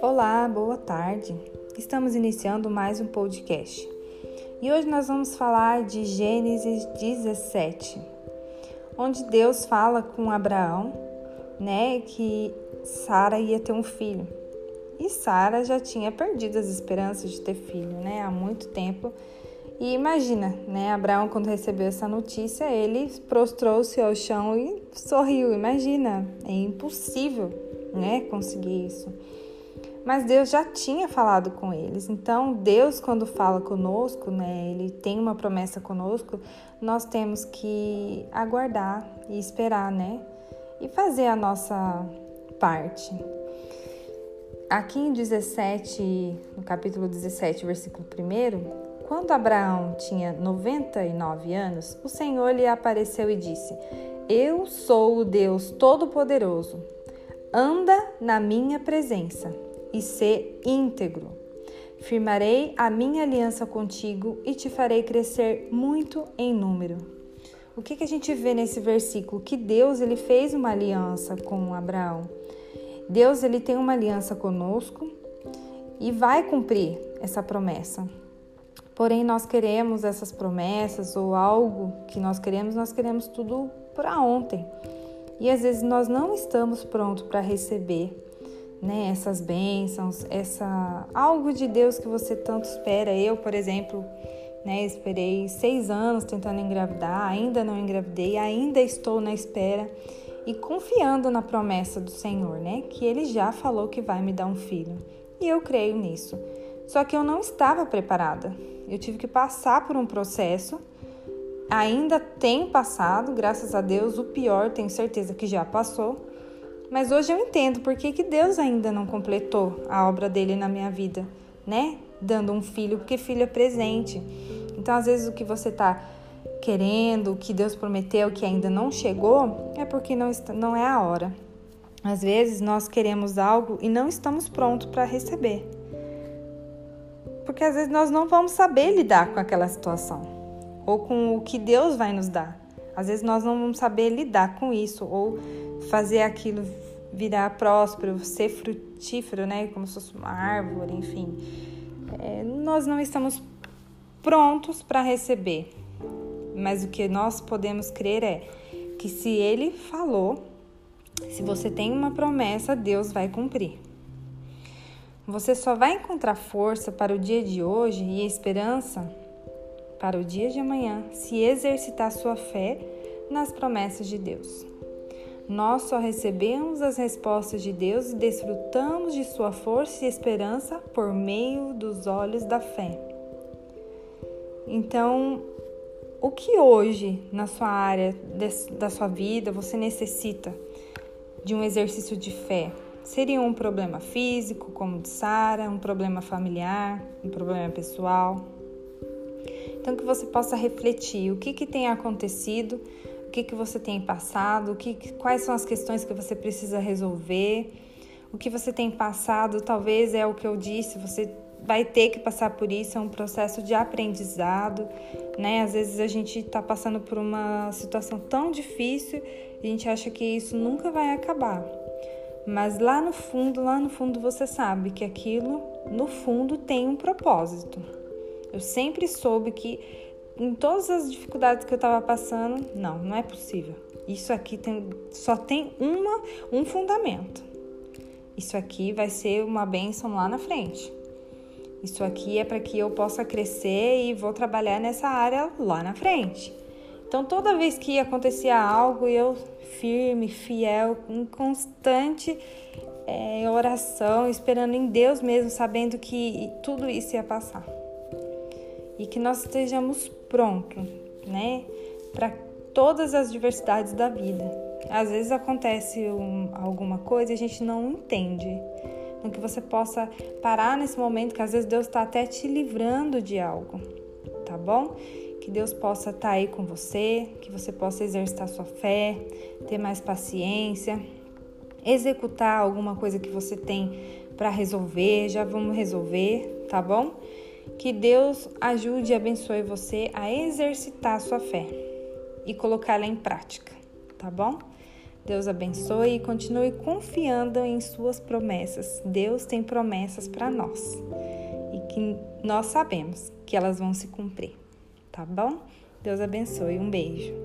Olá, boa tarde. Estamos iniciando mais um podcast. E hoje nós vamos falar de Gênesis 17, onde Deus fala com Abraão, né, que Sara ia ter um filho. E Sara já tinha perdido as esperanças de ter filho, né, há muito tempo. E imagina, né, Abraão quando recebeu essa notícia, ele prostrou-se ao chão e sorriu. Imagina, é impossível, né, conseguir isso. Mas Deus já tinha falado com eles. Então, Deus quando fala conosco, né, ele tem uma promessa conosco, nós temos que aguardar e esperar, né? E fazer a nossa parte. Aqui em 17, no capítulo 17, versículo 1, quando Abraão tinha 99 anos, o Senhor lhe apareceu e disse: Eu sou o Deus Todo-Poderoso. Anda na minha presença e sê íntegro. Firmarei a minha aliança contigo e te farei crescer muito em número. O que, que a gente vê nesse versículo? Que Deus ele fez uma aliança com Abraão. Deus ele tem uma aliança conosco e vai cumprir essa promessa. Porém, nós queremos essas promessas ou algo que nós queremos, nós queremos tudo para ontem. E às vezes nós não estamos prontos para receber né, essas bênçãos, essa algo de Deus que você tanto espera. Eu, por exemplo, né, esperei seis anos tentando engravidar, ainda não engravidei, ainda estou na espera e confiando na promessa do Senhor, né, que Ele já falou que vai me dar um filho. E eu creio nisso. Só que eu não estava preparada. Eu tive que passar por um processo. Ainda tenho passado, graças a Deus, o pior tenho certeza que já passou. Mas hoje eu entendo por que, que Deus ainda não completou a obra dele na minha vida, né? Dando um filho, porque filho é presente. Então, às vezes, o que você está querendo, o que Deus prometeu, que ainda não chegou, é porque não, está, não é a hora. Às vezes, nós queremos algo e não estamos prontos para receber porque às vezes nós não vamos saber lidar com aquela situação ou com o que Deus vai nos dar. Às vezes nós não vamos saber lidar com isso ou fazer aquilo virar próspero, ser frutífero, né? Como se fosse uma árvore, enfim. É, nós não estamos prontos para receber, mas o que nós podemos crer é que se Ele falou, se você tem uma promessa, Deus vai cumprir. Você só vai encontrar força para o dia de hoje e esperança para o dia de amanhã se exercitar sua fé nas promessas de Deus. Nós só recebemos as respostas de Deus e desfrutamos de sua força e esperança por meio dos olhos da fé. Então, o que hoje na sua área da sua vida você necessita de um exercício de fé? Seria um problema físico, como de Sara, um problema familiar, um problema pessoal. Então que você possa refletir o que, que tem acontecido, o que, que você tem passado, o que, quais são as questões que você precisa resolver, o que você tem passado, talvez é o que eu disse, você vai ter que passar por isso, é um processo de aprendizado, né? Às vezes a gente está passando por uma situação tão difícil a gente acha que isso nunca vai acabar. Mas lá no fundo, lá no fundo você sabe que aquilo no fundo tem um propósito. Eu sempre soube que em todas as dificuldades que eu estava passando, não, não é possível. Isso aqui tem, só tem uma, um fundamento. Isso aqui vai ser uma bênção lá na frente. Isso aqui é para que eu possa crescer e vou trabalhar nessa área lá na frente. Então, toda vez que acontecia algo, eu firme, fiel, em constante é, oração, esperando em Deus mesmo, sabendo que tudo isso ia passar. E que nós estejamos prontos, né, para todas as diversidades da vida. Às vezes acontece um, alguma coisa e a gente não entende. Então, que você possa parar nesse momento, que às vezes Deus está até te livrando de algo, tá bom? Que Deus possa estar tá aí com você, que você possa exercitar sua fé, ter mais paciência, executar alguma coisa que você tem para resolver, já vamos resolver, tá bom? Que Deus ajude e abençoe você a exercitar sua fé e colocá-la em prática, tá bom? Deus abençoe e continue confiando em suas promessas. Deus tem promessas para nós e que nós sabemos que elas vão se cumprir, tá bom? Deus abençoe. Um beijo.